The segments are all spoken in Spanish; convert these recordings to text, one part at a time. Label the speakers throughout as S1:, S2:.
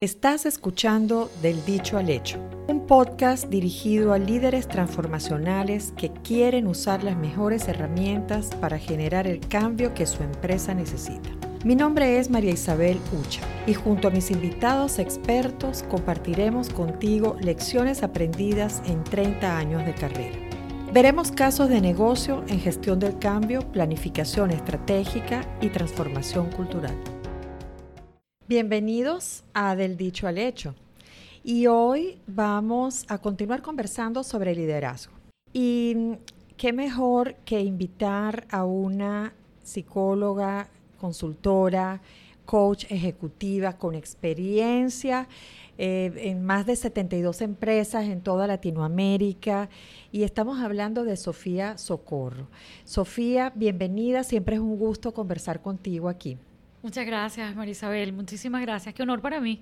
S1: Estás escuchando Del Dicho al Hecho, un podcast dirigido a líderes transformacionales que quieren usar las mejores herramientas para generar el cambio que su empresa necesita. Mi nombre es María Isabel Ucha y junto a mis invitados expertos compartiremos contigo lecciones aprendidas en 30 años de carrera. Veremos casos de negocio en gestión del cambio, planificación estratégica y transformación cultural. Bienvenidos a Del Dicho al Hecho. Y hoy vamos a continuar conversando sobre liderazgo. Y qué mejor que invitar a una psicóloga, consultora, coach ejecutiva con experiencia eh, en más de 72 empresas en toda Latinoamérica. Y estamos hablando de Sofía Socorro. Sofía, bienvenida. Siempre es un gusto conversar contigo aquí.
S2: Muchas gracias, Marisabel. Muchísimas gracias. Qué honor para mí.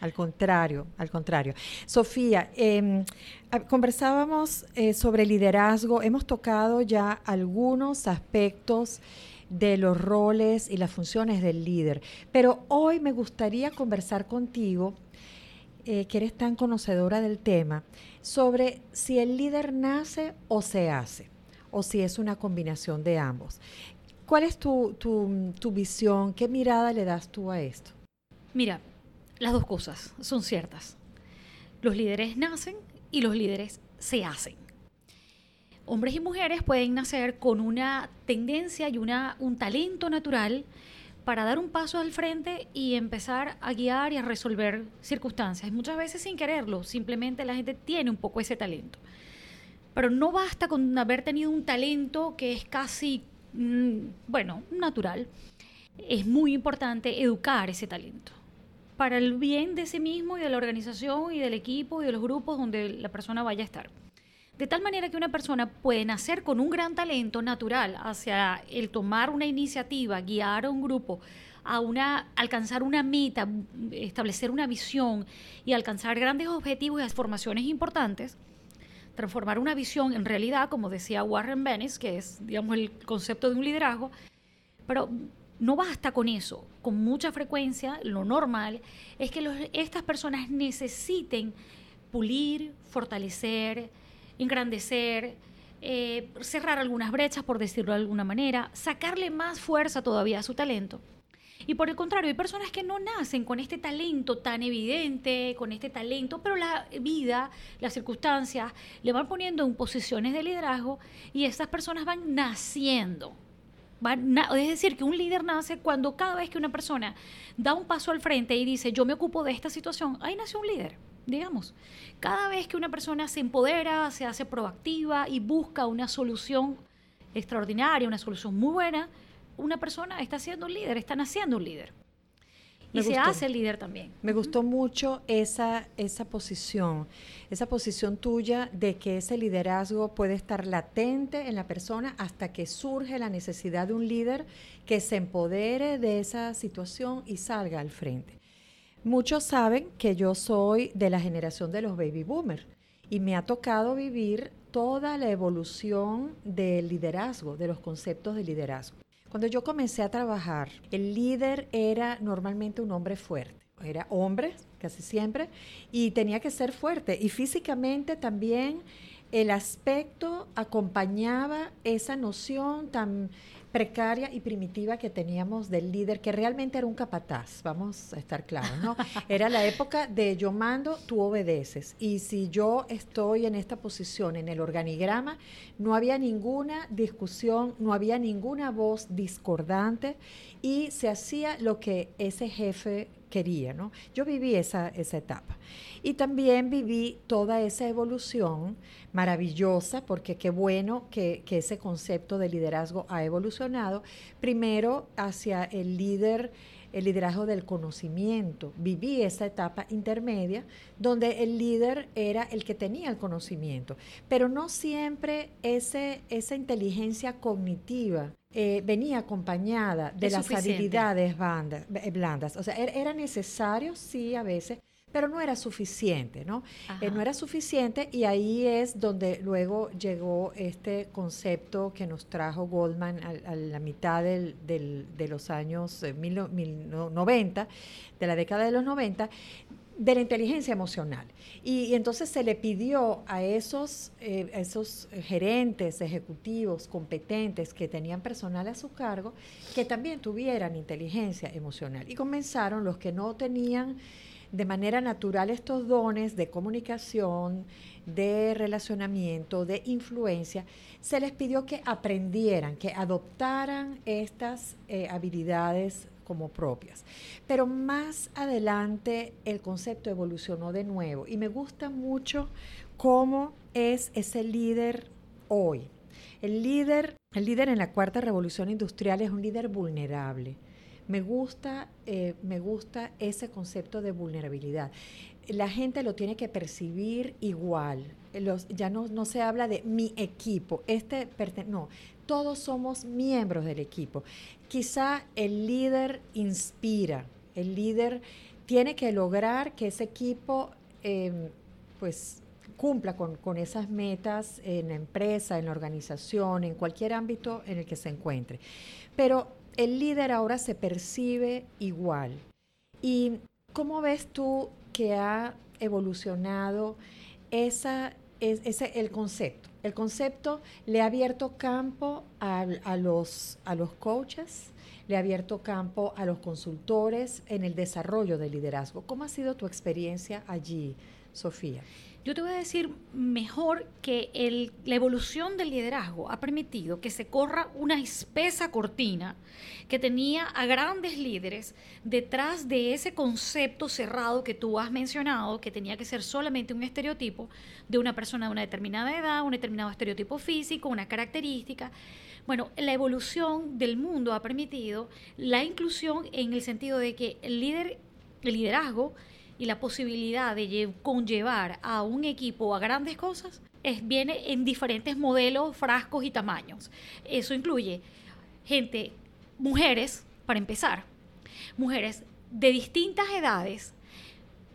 S1: Al contrario, al contrario. Sofía, em, conversábamos eh, sobre liderazgo. Hemos tocado ya algunos aspectos de los roles y las funciones del líder, pero hoy me gustaría conversar contigo, eh, que eres tan conocedora del tema, sobre si el líder nace o se hace, o si es una combinación de ambos. ¿Cuál es tu, tu, visión? ¿Qué mirada le das tú a esto?
S2: Mira, las dos cosas son ciertas. Los líderes nacen y los líderes se hacen. Hombres y mujeres pueden nacer con una tendencia y una, un talento natural para dar un paso al frente y empezar a guiar y a resolver circunstancias. Muchas veces sin quererlo, simplemente la gente tiene un poco ese talento. Pero no basta con haber tenido un talento que es casi bueno, natural, es muy importante educar ese talento para el bien de sí mismo y de la organización y del equipo y de los grupos donde la persona vaya a estar. De tal manera que una persona puede nacer con un gran talento natural hacia el tomar una iniciativa, guiar a un grupo, a una, alcanzar una meta, establecer una visión y alcanzar grandes objetivos y formaciones importantes, transformar una visión en realidad, como decía Warren Bennis, que es, digamos, el concepto de un liderazgo, pero no basta con eso. Con mucha frecuencia, lo normal es que estas personas necesiten pulir, fortalecer, engrandecer, eh, cerrar algunas brechas, por decirlo de alguna manera, sacarle más fuerza todavía a su talento y por el contrario, hay personas que no nacen con este talento tan evidente, con este talento, pero la vida, las circunstancias, le van poniendo en posiciones de liderazgo y estas personas van naciendo. es decir, que un líder nace cuando cada vez que una persona da un paso al frente y dice, yo me ocupo de esta situación, ahí nace un líder, digamos. Cada vez que una persona se empodera, se hace proactiva y busca una solución extraordinaria, una solución muy buena, una persona está siendo un líder, está naciendo un líder. y se hace el líder también.
S1: Me gustó mucho esa, esa posición, esa posición tuya de que ese liderazgo puede estar latente en la persona hasta que surge la necesidad de un líder que se empodere de esa situación y salga al frente. Muchos saben que yo soy de la generación de los baby boomers y me ha tocado vivir toda la evolución del liderazgo, de los conceptos de liderazgo. Cuando yo comencé a trabajar, el líder era normalmente un hombre fuerte. Era hombre, casi siempre, y tenía que ser fuerte. Y físicamente también el aspecto acompañaba esa noción tan precaria y primitiva que teníamos del líder, que realmente era un capataz, vamos a estar claros, ¿no? Era la época de yo mando, tú obedeces. Y si yo estoy en esta posición, en el organigrama, no había ninguna discusión, no había ninguna voz discordante y se hacía lo que ese jefe quería, ¿no? Yo viví esa, esa etapa. Y también viví toda esa evolución maravillosa, porque qué bueno que, que, ese concepto de liderazgo ha evolucionado, primero hacia el líder, el liderazgo del conocimiento. Viví esa etapa intermedia donde el líder era el que tenía el conocimiento, pero no siempre ese, esa inteligencia cognitiva eh, venía acompañada de las habilidades eh, blandas. O sea, era necesario, sí, a veces, pero no era suficiente, ¿no? Eh, no era suficiente y ahí es donde luego llegó este concepto que nos trajo Goldman a, la mitad del, de los años 90, eh, de la década de los 90, de la inteligencia emocional. Y, entonces se le pidió a esos, eh, esos gerentes ejecutivos competentes que tenían personal a su cargo que también tuvieran inteligencia emocional. Y comenzaron los que no tenían de manera natural estos dones de comunicación, de relacionamiento, de influencia, se les pidió que aprendieran, que adoptaran estas eh, habilidades como propias. Pero más adelante el concepto evolucionó de nuevo y me gusta mucho cómo es ese líder hoy. El líder, el líder en la cuarta revolución industrial es un líder vulnerable me gusta, eh, me gusta ese concepto de vulnerabilidad. La gente lo tiene que percibir igual. Ya no, no se habla de mi equipo. Este no, todos somos miembros del equipo. Quizá el líder inspira, el líder tiene que lograr que ese equipo em, pues cumpla con, con, esas metas en la empresa, en la organización, en cualquier ámbito en el que se encuentre. Pero el líder ahora se percibe igual. ¿Y cómo ves tú que ha evolucionado esa, ese, el concepto? El concepto le ha abierto campo a, los, a los coaches, le ha abierto campo a los consultores en el desarrollo del liderazgo. ¿Cómo ha sido tu experiencia allí, Sofía?
S2: Yo te voy a decir mejor que la evolución del liderazgo ha permitido que se corra una espesa cortina que tenía a grandes líderes detrás de ese concepto cerrado que tú has mencionado, que tenía que ser solamente un estereotipo de una persona de una determinada edad, un determinado estereotipo físico, una característica. Bueno, la evolución del mundo ha permitido la inclusión en el sentido de que el líder, el liderazgo, y la posibilidad de conllevar a un equipo a grandes cosas es, viene en diferentes modelos, frascos y tamaños. Eso incluye gente, mujeres, para empezar, mujeres de distintas edades,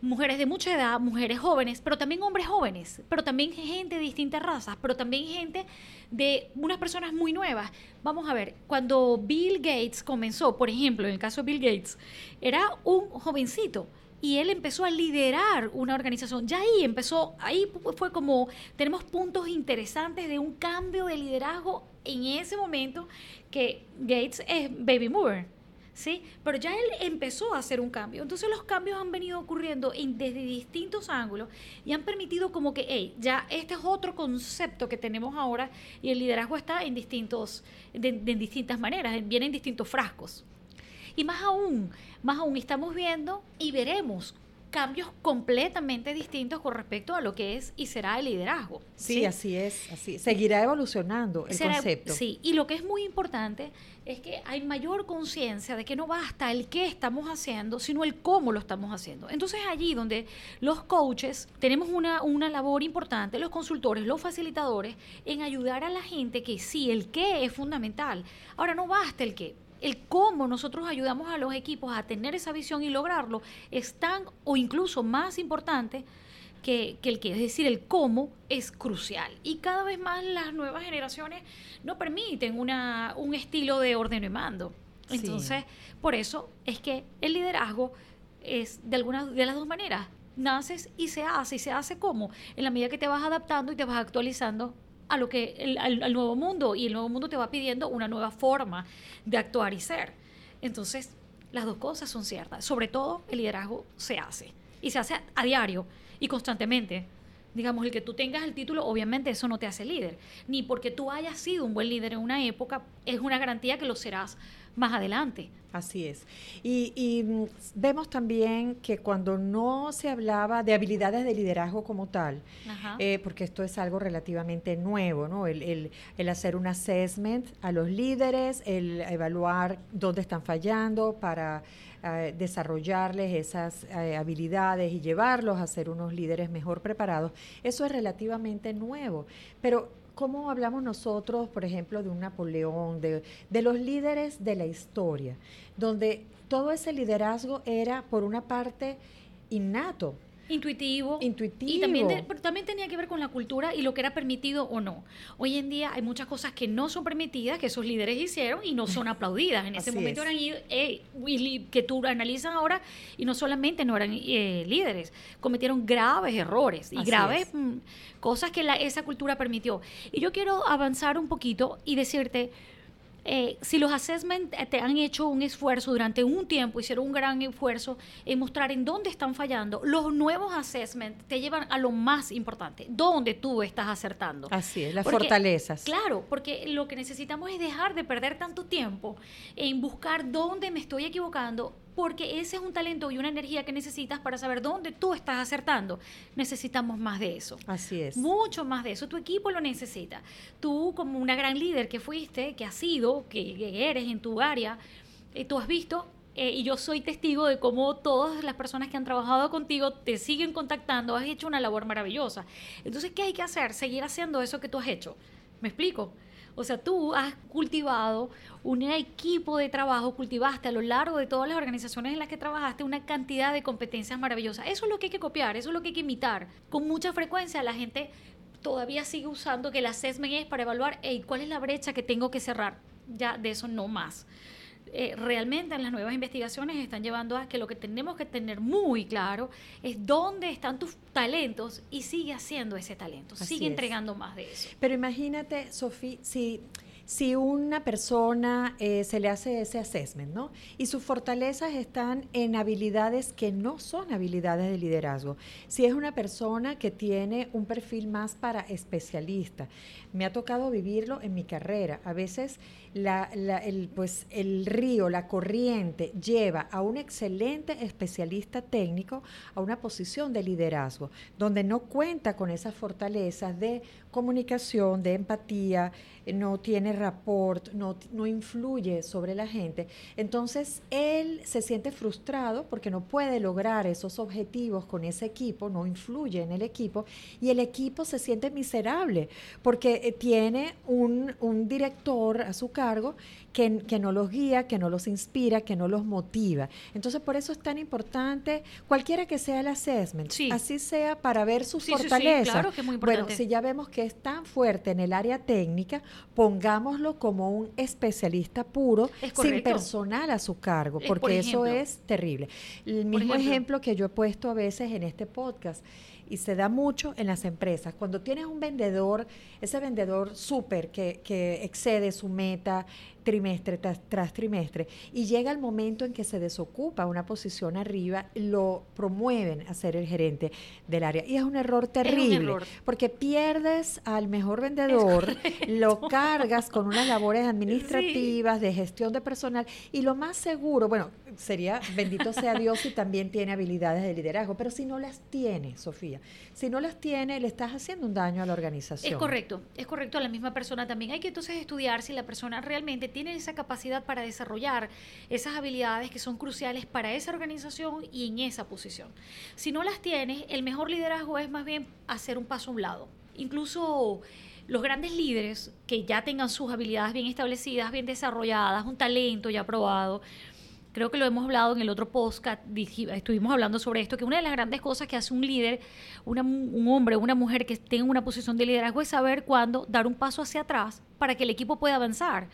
S2: mujeres de mucha edad, mujeres jóvenes, pero también hombres jóvenes, pero también gente de distintas razas, pero también gente de unas personas muy nuevas. Vamos a ver, cuando Bill Gates comenzó, por ejemplo, en el caso de Bill Gates, era un jovencito y él empezó a liderar una organización. Ya ahí empezó, ahí fue como, tenemos puntos interesantes de un cambio de liderazgo en ese momento que Gates es baby mover. ¿sí? Pero ya él empezó a hacer un cambio. Entonces los cambios han venido ocurriendo en, desde distintos ángulos y han permitido como que, hey, ya este es otro concepto que tenemos ahora y el liderazgo está en distintos, de, de distintas maneras, viene en distintos frascos. Y más aún, más aún estamos viendo y veremos cambios completamente distintos con respecto a lo que es y será el liderazgo.
S1: Sí, así es, así seguirá evolucionando el concepto.
S2: Sí, y lo que es muy importante es que hay mayor conciencia de que no basta el qué estamos haciendo, sino el cómo lo estamos haciendo. Entonces allí donde los coaches tenemos una, una labor importante, los consultores, los facilitadores, en ayudar a la gente que sí, el qué es fundamental. Ahora no basta el qué, el cómo nosotros ayudamos a los equipos a tener esa visión y lograrlo es tan o incluso más importante que, el que, es decir, el cómo es crucial. Y cada vez más las nuevas generaciones no permiten una, un estilo de orden y mando. Entonces, por eso es que el liderazgo es de alguna de las dos maneras. Naces y se hace, y se hace como, en la medida que te vas adaptando y te vas actualizando a lo que el, al, nuevo mundo y el nuevo mundo te va pidiendo una nueva forma de actuar y ser. Entonces, las dos cosas son ciertas. Sobre todo, el liderazgo se hace y se hace a, diario y constantemente. Digamos, el que tú tengas el título, obviamente eso no te hace líder. Ni porque tú hayas sido un buen líder en una época, es una garantía que lo serás más adelante.
S1: Así es. Y, mm, vemos también que cuando no se hablaba de habilidades de liderazgo como tal, eh, porque esto es algo relativamente nuevo, ¿no? El, hacer un assessment a los líderes, el evaluar dónde están fallando para eh, desarrollarles esas eh, habilidades y llevarlos a ser unos líderes mejor preparados, eso es relativamente nuevo. Pero ¿Cómo hablamos nosotros, por ejemplo, de un Napoleón, de, los líderes de la historia, donde todo ese liderazgo era, por una parte, innato.
S2: Intuitivo.
S1: Intuitivo.
S2: Y también, también tenía que ver con la cultura y lo que era permitido o no. Hoy en día hay muchas cosas que no son permitidas, que esos líderes hicieron y no son aplaudidas. En ese momento eran eh, que tú analizas ahora y no solamente no eran eh, líderes, cometieron graves errores y graves mm, cosas que la, esa cultura permitió. Y yo quiero avanzar un poquito y decirte eh, si los assessment eh, te han hecho un esfuerzo durante un tiempo, hicieron un gran esfuerzo en mostrar en dónde están fallando, los nuevos assessment te llevan a lo más importante, dónde tú estás acertando.
S1: Así es, las fortalezas.
S2: Claro, porque lo que necesitamos es dejar de perder tanto tiempo en buscar dónde me estoy equivocando porque ese es un talento y una energía que necesitas para saber dónde tú estás acertando. Necesitamos más de eso.
S1: Así es.
S2: Mucho más de eso. Tu equipo lo necesita. Tú como una gran líder que fuiste, que has sido, que, eres en tu área, eh, tú has visto eh, y yo soy testigo de cómo todas las personas que han trabajado contigo te siguen contactando, has hecho una labor maravillosa. Entonces, ¿qué hay que hacer? Seguir haciendo eso que tú has hecho. ¿Me explico? O sea, tú has cultivado un equipo de trabajo, cultivaste a lo largo de todas las organizaciones en las que trabajaste una cantidad de competencias maravillosas. Eso es lo que hay que copiar, eso es lo que hay que imitar. Con mucha frecuencia la gente todavía sigue usando que el assessment es para evaluar cuál es la brecha que tengo que cerrar. Ya de eso no más. Eh, realmente en las nuevas investigaciones están llevando a que lo que tenemos que tener muy claro es dónde están tus talentos y sigue haciendo ese talento, sigue entregando más de eso.
S1: Pero imagínate, Sofía, si si una persona eh, se le hace ese assessment, ¿no? Y sus fortalezas están en habilidades que no son habilidades de liderazgo. Si es una persona que tiene un perfil más para especialista, me ha tocado vivirlo en mi carrera. A veces el, pues, el río, la corriente lleva a un excelente especialista técnico a una posición de liderazgo, donde no cuenta con esas fortalezas de comunicación, de empatía, no tiene rapport, no, no influye sobre la gente. Entonces él se siente frustrado porque no puede lograr esos objetivos con ese equipo, no influye en el equipo y el equipo se siente miserable porque eh, tiene un, un director a su cargo que, que, no los guía, que no los inspira, que no los motiva. Entonces, por eso es tan importante, cualquiera que sea el assessment, así sea para ver sus fortalezas.
S2: claro que es muy importante.
S1: Bueno, si ya vemos que es tan fuerte en el área técnica, pongámoslo como un especialista puro, sin personal a su cargo, porque eso es terrible. El mismo ejemplo que yo he puesto a veces en este podcast y se da mucho en las empresas. Cuando tienes un vendedor, ese vendedor súper que, que excede su meta, trimestre tras, trimestre y llega el momento en que se desocupa una posición arriba, lo promueven a ser el gerente del área. Y es un error terrible, porque pierdes al mejor vendedor, lo cargas con unas labores administrativas, de gestión de personal y lo más seguro, bueno, sería, bendito sea Dios si también tiene habilidades de liderazgo, pero si no las tiene, Sofía, si no las tiene, le estás haciendo un daño a la organización.
S2: Es correcto, es correcto a la misma persona también. Hay que entonces estudiar si la persona realmente tiene esa capacidad para desarrollar esas habilidades que son cruciales para esa organización y en esa posición. Si no las tienes, el mejor liderazgo es más bien hacer un paso a un lado. Incluso los grandes líderes que ya tengan sus habilidades bien establecidas, bien desarrolladas, un talento ya probado, creo que lo hemos hablado en el otro podcast, estuvimos hablando sobre esto, que una de las grandes cosas que hace un líder, un hombre, una mujer que tenga una posición de liderazgo es saber cuándo dar un paso hacia atrás para que el equipo pueda avanzar.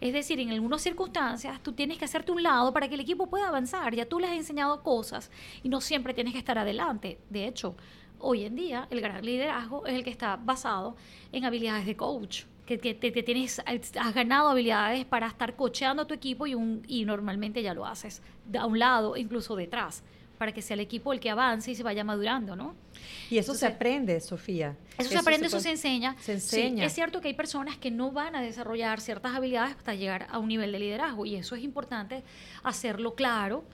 S2: Es decir, en algunas circunstancias tú tienes que hacerte un lado para que el equipo pueda avanzar. Ya tú les has enseñado cosas y no siempre tienes que estar adelante. De hecho, hoy en día el gran liderazgo es el que está basado en habilidades de coach que, te, tienes, has ganado habilidades para estar cocheando a tu equipo y, un, y normalmente ya lo haces a un lado, incluso detrás, para que sea el equipo el que avance y se vaya madurando, ¿no?
S1: Y eso se aprende, Sofía.
S2: Eso, se aprende, eso se enseña.
S1: Se enseña.
S2: es cierto que hay personas que no van a desarrollar ciertas habilidades hasta llegar a un nivel de liderazgo y eso es importante hacerlo claro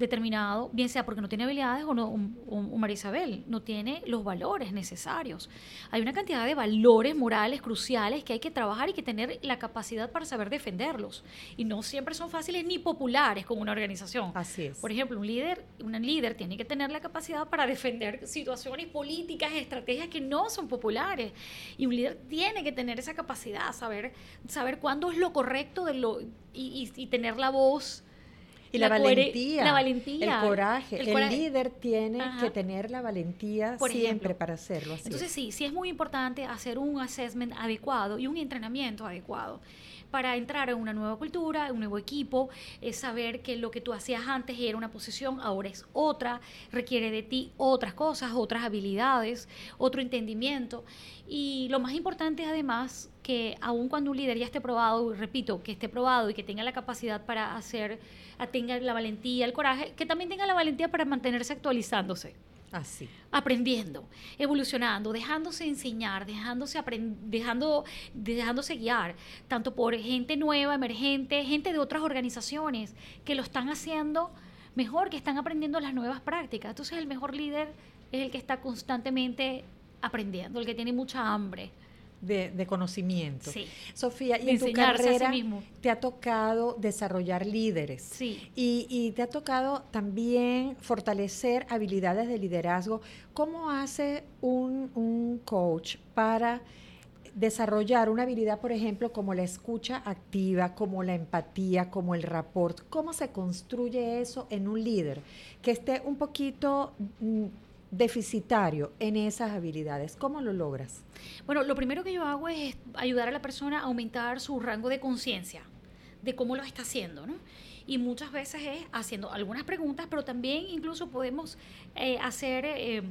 S2: determinado, bien sea porque no tiene habilidades o no, un, Marisabel, no tiene los valores necesarios. Hay una cantidad de valores morales cruciales que hay que trabajar y que tener la capacidad para saber defenderlos. Y no siempre son fáciles ni populares con una organización.
S1: Así es.
S2: Por ejemplo, un líder, un líder tiene que tener la capacidad para defender situaciones políticas, estrategias que no son populares. Y un líder tiene que tener esa capacidad, saber, saber cuándo es lo correcto de lo, y, y tener la voz
S1: Y la, valentía.
S2: La valentía.
S1: El coraje. El, líder tiene que tener la valentía siempre para hacerlo así.
S2: Entonces sí, sí es muy importante hacer un assessment adecuado y un entrenamiento adecuado para entrar en una nueva cultura, un nuevo equipo, es saber que lo que tú hacías antes era una posición, ahora es otra, requiere de ti otras cosas, otras habilidades, otro entendimiento. Y lo más importante además que aun cuando un líder ya esté probado, repito, que esté probado y que tenga la capacidad para hacer, tenga la valentía, el coraje, que también tenga la valentía para mantenerse actualizándose.
S1: Así.
S2: Aprendiendo, evolucionando, dejándose enseñar, dejándose, dejando, dejándose guiar, tanto por gente nueva, emergente, gente de otras organizaciones que lo están haciendo mejor, que están aprendiendo las nuevas prácticas. Entonces el mejor líder es el que está constantemente aprendiendo, el que tiene mucha hambre
S1: de, conocimiento.
S2: Sí.
S1: Sofía, y en tu carrera te ha tocado desarrollar líderes.
S2: Sí.
S1: Y, te ha tocado también fortalecer habilidades de liderazgo. ¿Cómo hace un, un coach para desarrollar una habilidad, por ejemplo, como la escucha activa, como la empatía, como el rapport? ¿Cómo se construye eso en un líder que esté un poquito mm, deficitario en esas habilidades? ¿Cómo lo logras?
S2: Bueno, lo primero que yo hago es ayudar a la persona a aumentar su rango de conciencia de cómo lo está haciendo, ¿no? Y muchas veces es haciendo algunas preguntas, pero también incluso podemos eh, hacer, eh,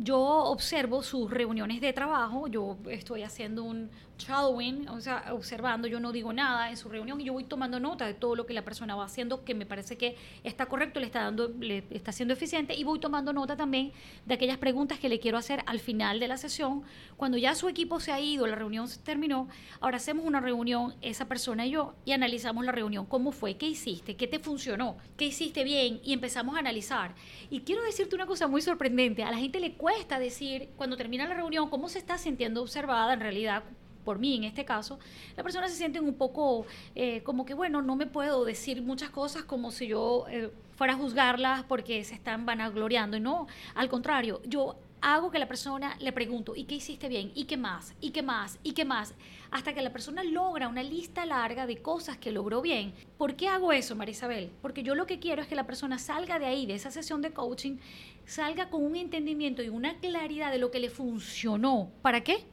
S2: yo observo sus reuniones de trabajo, yo estoy haciendo un, shadowing, o sea, observando, yo no digo nada en su reunión y yo voy tomando nota de todo lo que la persona va haciendo, que me parece que está correcto, le está dando, le está siendo eficiente y voy tomando nota también de aquellas preguntas que le quiero hacer al final de la sesión, cuando ya su equipo se ha ido, la reunión se terminó, ahora hacemos una reunión, esa persona y yo, y analizamos la reunión, cómo fue, qué hiciste, qué te funcionó, qué hiciste bien y empezamos a analizar. Y quiero decirte una cosa muy sorprendente, a la gente le cuesta decir cuando termina la reunión cómo se está sintiendo observada en realidad por mí en este caso, la persona se siente un poco eh, como que, bueno, no me puedo decir muchas cosas como si yo eh, fuera a juzgarlas porque se están vanagloriando. Y no, al contrario, yo hago que la persona le pregunto, ¿y qué hiciste bien? ¿Y qué más? ¿Y qué más? ¿Y qué más? Hasta que la persona logra una lista larga de cosas que logró bien. ¿Por qué hago eso, Marisabel? Porque yo lo que quiero es que la persona salga de ahí, de esa sesión de coaching, salga con un entendimiento y una claridad de lo que le funcionó. ¿Para qué?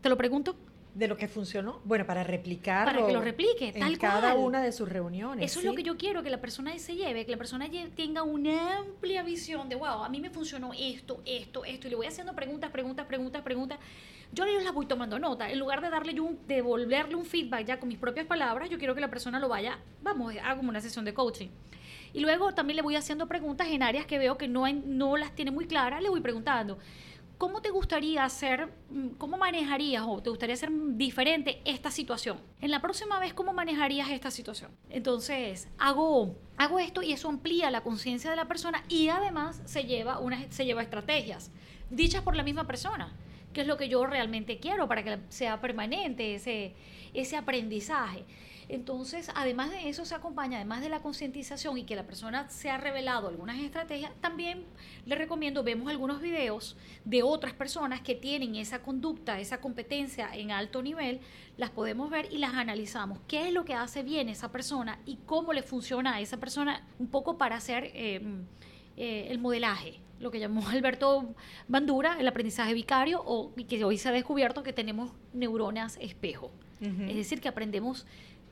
S2: Te lo pregunto
S1: de lo que funcionó, bueno, para replicar
S2: Para que lo replique,
S1: en cada una de sus reuniones.
S2: Eso es lo que yo quiero, que la persona se lleve, que la persona tenga una amplia visión de, wow, a mí me funcionó esto, esto, esto, y le voy haciendo preguntas, preguntas, preguntas, preguntas. Yo las voy tomando nota. En lugar de darle yo un, devolverle un feedback ya con mis propias palabras, yo quiero que la persona lo vaya, vamos, hago una sesión de coaching. Y luego también le voy haciendo preguntas en áreas que veo que no, no las tiene muy claras, le voy preguntando. ¿Cómo te gustaría hacer, mm, cómo manejarías o te gustaría hacer diferente esta situación? En la próxima vez, ¿cómo manejarías esta situación? Entonces, hago, hago esto y eso amplía la conciencia de la persona y además se lleva, una, se lleva estrategias dichas por la misma persona, que es lo que yo realmente quiero para que sea permanente ese, ese aprendizaje. Entonces, además de eso se acompaña, además de la concientización y que la persona se ha revelado algunas estrategias, también le recomiendo, vemos algunos videos de otras personas que tienen esa conducta, esa competencia en alto nivel, las podemos ver y las analizamos. ¿Qué es lo que hace bien esa persona y cómo le funciona a esa persona un poco para hacer em, eh, el modelaje? lo que llamó Alberto Bandura, el aprendizaje vicario, o que hoy se ha descubierto que tenemos neuronas espejo. Es decir, que aprendemos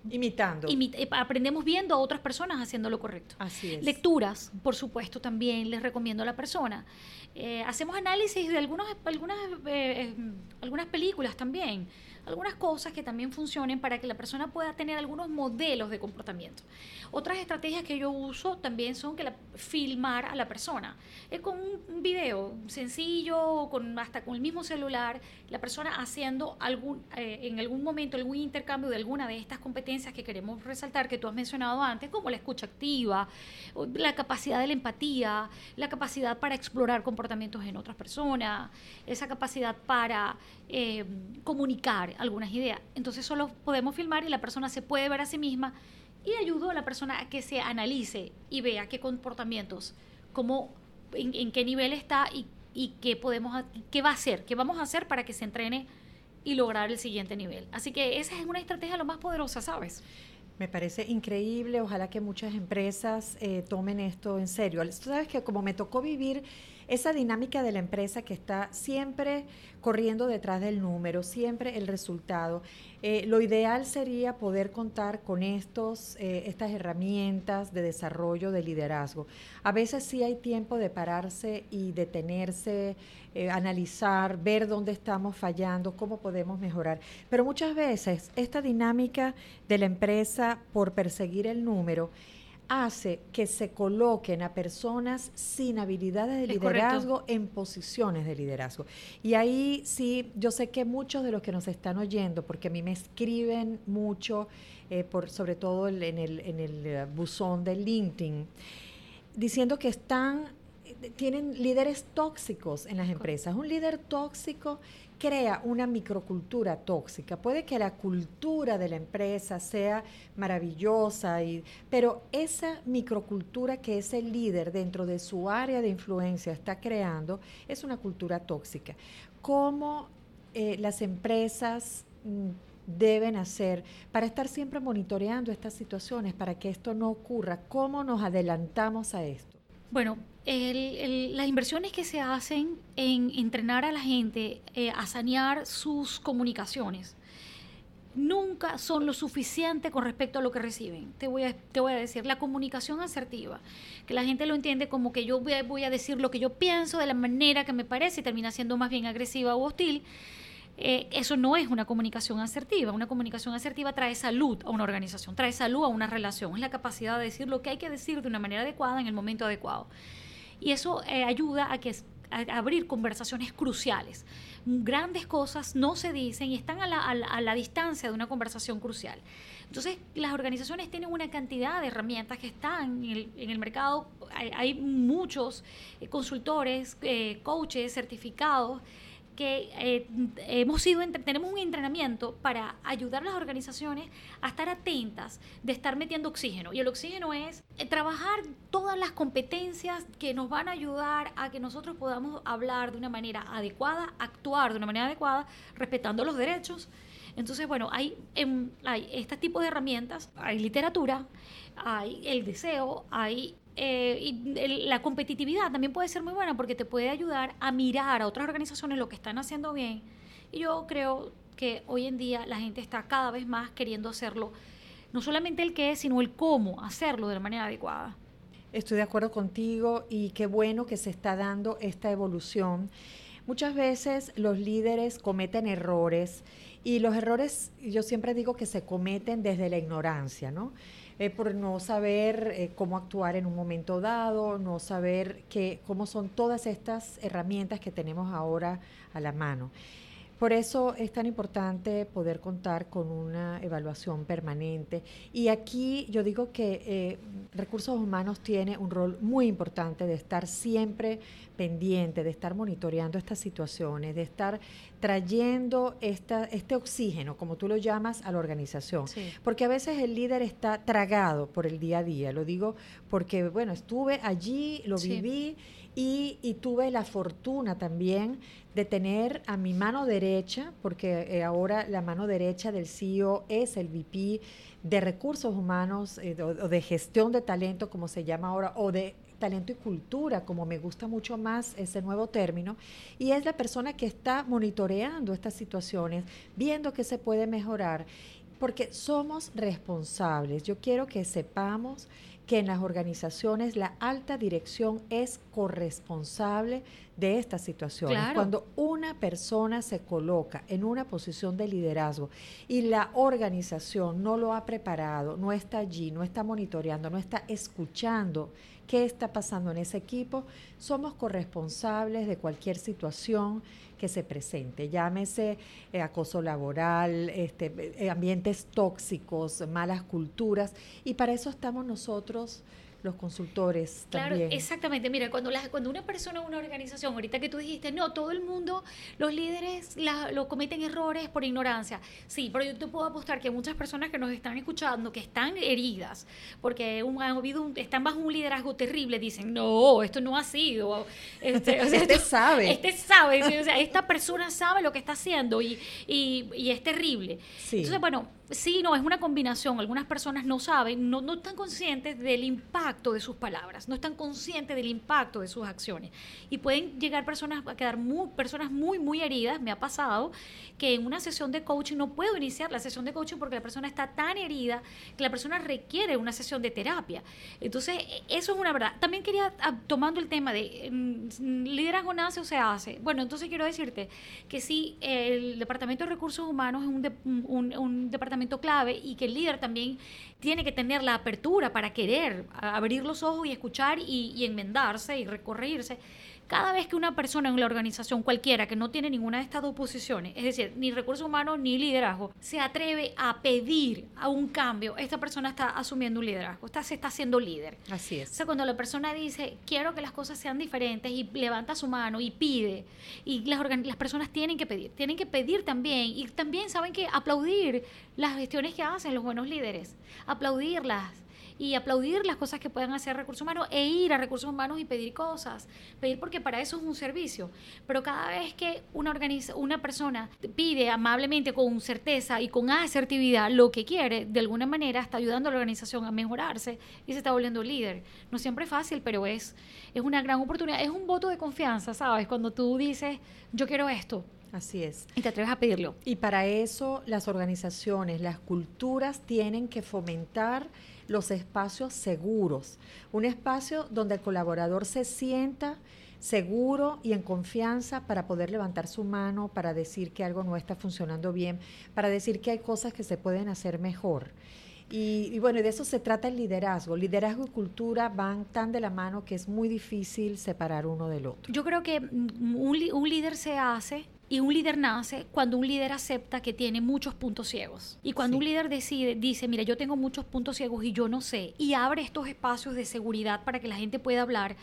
S1: Imitando.
S2: Eh, aprendemos viendo a otras personas haciendo lo correcto.
S1: Así es.
S2: Lecturas, por supuesto, también les recomiendo a la persona. Eh, hacemos análisis de algunos, algunas, eh, algunas películas también algunas cosas que también funcionen para que la persona pueda tener algunos modelos de comportamiento. Otras estrategias que yo uso también son que filmar a la persona. Es con un video sencillo, con, hasta con el mismo celular, la persona haciendo algún, eh, en algún momento algún intercambio de alguna de estas competencias que queremos resaltar, que tú has mencionado antes, como la escucha activa, la capacidad de la empatía, la capacidad para explorar comportamientos en otras personas, esa capacidad para eh, comunicar algunas ideas. Entonces solo podemos filmar y la persona se puede ver a sí misma y ayudo a la persona a que se analice y vea qué comportamientos, cómo, en, qué nivel está y, qué, podemos, qué va a hacer, qué vamos a hacer para que se entrene y lograr el siguiente nivel. Así que esa es una estrategia lo más poderosa, ¿sabes?
S1: Me parece increíble, ojalá que muchas empresas eh, tomen esto en serio. Tú sabes que como me tocó vivir esa dinámica de la empresa que está siempre corriendo detrás del número, siempre el resultado. Eh, lo ideal sería poder contar con estos, eh, estas herramientas de desarrollo de liderazgo. A veces sí hay tiempo de pararse y detenerse, eh, analizar, ver dónde estamos fallando, cómo podemos mejorar. Pero muchas veces esta dinámica de la empresa por perseguir el número, hace que se coloquen a personas sin habilidades de liderazgo en posiciones de liderazgo. Y ahí sí, yo sé que muchos de los que nos están oyendo, porque a mí me escriben mucho, eh, por, sobre todo en el, en el eh, buzón de LinkedIn, diciendo que están tienen líderes tóxicos en las empresas. Un líder tóxico crea una microcultura tóxica. Puede que la cultura de la empresa sea maravillosa, y, pero esa microcultura que ese líder dentro de su área de influencia está creando es una cultura tóxica. ¿Cómo eh, las empresas mm, deben hacer para estar siempre monitoreando estas situaciones, para que esto no ocurra? ¿Cómo nos adelantamos a esto?
S2: Bueno, las inversiones que se hacen en entrenar a la gente eh, a sanear sus comunicaciones nunca son lo suficiente con respecto a lo que reciben. Te voy a, te voy a decir, la comunicación asertiva, que la gente lo entiende como que yo voy a decir lo que yo pienso de la manera que me parece y termina siendo más bien agresiva o hostil. Eh, eso no es una comunicación asertiva. Una comunicación asertiva trae salud a una organización, trae salud a una relación. Es la capacidad de decir lo que hay que decir de una manera adecuada en el momento adecuado. Y eso eh, ayuda a que abrir conversaciones cruciales. Grandes cosas no se dicen y están a la, distancia de una conversación crucial. Entonces, las organizaciones tienen una cantidad de herramientas que están en el, mercado. Hay, muchos eh, consultores, coaches certificados que eh, hemos sido, tenemos un entrenamiento para ayudar a las organizaciones a estar atentas de estar metiendo oxígeno. Y el oxígeno es eh, trabajar todas las competencias que nos van a ayudar a que nosotros podamos hablar de una manera adecuada, actuar de una manera adecuada, respetando los derechos. Entonces, bueno, hay, em, hay este tipo de herramientas, hay literatura, hay el deseo, hay eh, y la competitividad también puede ser muy buena porque te puede ayudar a mirar a otras organizaciones lo que están haciendo bien. Y yo creo que hoy en día la gente está cada vez más queriendo hacerlo, no solamente el qué, sino el cómo hacerlo de la manera adecuada.
S1: Estoy de acuerdo contigo y qué bueno que se está dando esta evolución. Muchas veces los líderes cometen errores y los errores yo siempre digo que se cometen desde la ignorancia, ¿no? Eh, por no saber eh, cómo actuar en un momento dado, no saber que, cómo son todas estas herramientas que tenemos ahora a la mano. Por eso es tan importante poder contar con una evaluación permanente. Y aquí yo digo que eh, recursos humanos tiene un rol muy importante de estar siempre pendiente, de estar monitoreando estas situaciones, de estar trayendo esta, este oxígeno, como tú lo llamas, a la organización. Porque a veces el líder está tragado por el día a día. Lo digo porque, bueno, estuve allí, lo viví y, tuve la fortuna también de tener a mi mano derecha, porque eh, ahora la mano derecha del CEO es el VP de recursos humanos eh, o, de gestión de talento, como se llama ahora, o de talento y cultura, como me gusta mucho más ese nuevo término, y es la persona que está monitoreando estas situaciones, viendo qué se puede mejorar, porque somos responsables. Yo quiero que sepamos que en las organizaciones la alta dirección es corresponsable de estas situaciones. Cuando una persona se coloca en una posición de liderazgo y la organización no lo ha preparado, no está allí, no está monitoreando, no está escuchando qué está pasando en ese equipo, somos corresponsables de cualquier situación que se presente, llámese eh, acoso laboral, este, eh, ambientes tóxicos, malas culturas, y para eso estamos nosotros los consultores
S2: claro, exactamente. Mira, cuando, la, cuando una persona, una organización, ahorita que tú dijiste, no, todo el mundo, los líderes lo cometen errores por ignorancia. Sí, pero yo te puedo apostar que muchas personas que nos están escuchando, que están heridas, porque un, han habido están bajo un liderazgo terrible, dicen, no, esto no ha sido.
S1: Este, este sabe.
S2: Este sabe, o sea, esta persona sabe lo que está haciendo y, y, y es terrible. Entonces, bueno, Sí, no, es una combinación. Algunas personas no saben, no, no están conscientes del impacto de sus palabras, no están conscientes del impacto de sus acciones. Y pueden llegar personas a quedar muy, personas muy, muy heridas. Me ha pasado que en una sesión de coaching no puedo iniciar la sesión de coaching porque la persona está tan herida que la persona requiere una sesión de terapia. Entonces, eso es una verdad. También quería, ah, tomando el tema de mm, liderazgo nace o se hace. Bueno, entonces quiero decirte que sí, el Departamento de Recursos Humanos es un, un, un departamento clave y que el líder también tiene que tener la apertura para querer abrir los ojos y escuchar y, enmendarse y recorrerse. Cada vez que una persona en la organización cualquiera que no tiene ninguna de estas dos posiciones, es decir, ni recursos humanos ni liderazgo, se atreve a pedir a un cambio, esta persona está asumiendo un liderazgo, está, se está haciendo líder.
S1: Así es.
S2: O sea, cuando la persona dice, quiero que las cosas sean diferentes y levanta su mano y pide, y las, las personas tienen que pedir, tienen que pedir también, y también saben que aplaudir las gestiones que hacen los buenos líderes, aplaudirlas y aplaudir las cosas que puedan hacer recursos humanos e ir a recursos humanos y pedir cosas, pedir porque para eso es un servicio. Pero cada vez que una, organiza, una persona pide amablemente, con certeza y con asertividad lo que quiere, de alguna manera está ayudando a la organización a mejorarse y se está volviendo líder. No siempre es fácil, pero es, es una gran oportunidad, es un voto de confianza, ¿sabes? Cuando tú dices, yo quiero esto,
S1: Así es.
S2: Y te atreves a pedirlo.
S1: Y para eso las organizaciones, las culturas tienen que fomentar los espacios seguros, un espacio donde el colaborador se sienta seguro y en confianza para poder levantar su mano, para decir que algo no está funcionando bien, para decir que hay cosas que se pueden hacer mejor. Y, bueno, de eso se trata el liderazgo. Liderazgo y cultura van tan de la mano que es muy difícil separar uno del otro.
S2: Yo creo que un, un líder se hace y un líder nace cuando un líder acepta que tiene muchos puntos ciegos. Y cuando un líder decide, dice, mira, yo tengo muchos puntos ciegos y yo no sé, y abre estos espacios de seguridad para que la gente pueda hablar,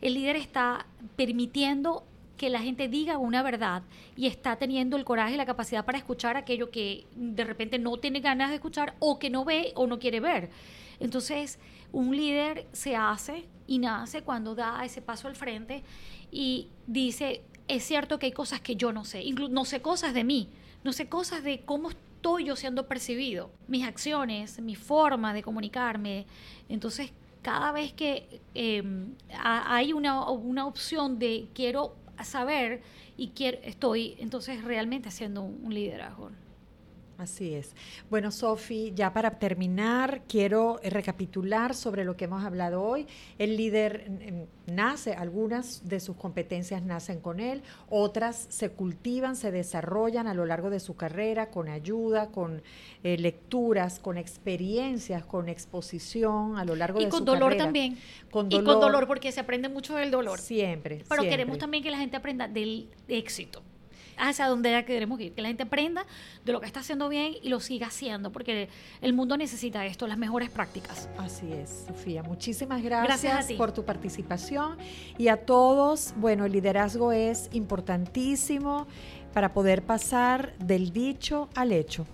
S2: el líder está permitiendo que la gente diga una verdad y está teniendo el coraje y la capacidad para escuchar aquello que de repente no tiene ganas de escuchar o que no ve o no quiere ver. Entonces, un líder se hace y nace cuando da ese paso al frente y dice, es cierto que hay cosas que yo no sé, no sé cosas de mí, no sé cosas de cómo estoy yo siendo percibido, mis acciones, mi forma de comunicarme. Entonces, cada vez que em, hay una, una, opción de quiero saber y quiero, estoy entonces realmente haciendo un liderazgo.
S1: Así es. Bueno, Sofi, ya para terminar, quiero recapitular sobre lo que hemos hablado hoy. El líder mm, nace, algunas de sus competencias nacen con él, otras se cultivan, se desarrollan a lo largo de su carrera con ayuda, con eh, lecturas, con experiencias, con exposición a lo largo de su
S2: carrera. Y con dolor también. Con dolor. Y con dolor porque se aprende mucho del dolor.
S1: Siempre.
S2: Pero queremos también que la gente aprenda del éxito hacia donde queremos ir, que la gente aprenda de lo que está haciendo bien y lo siga haciendo, porque el mundo necesita esto, las mejores prácticas.
S1: Así es, Sofía. Muchísimas gracias, por tu participación y a todos, bueno, el liderazgo es importantísimo para poder pasar del dicho al hecho.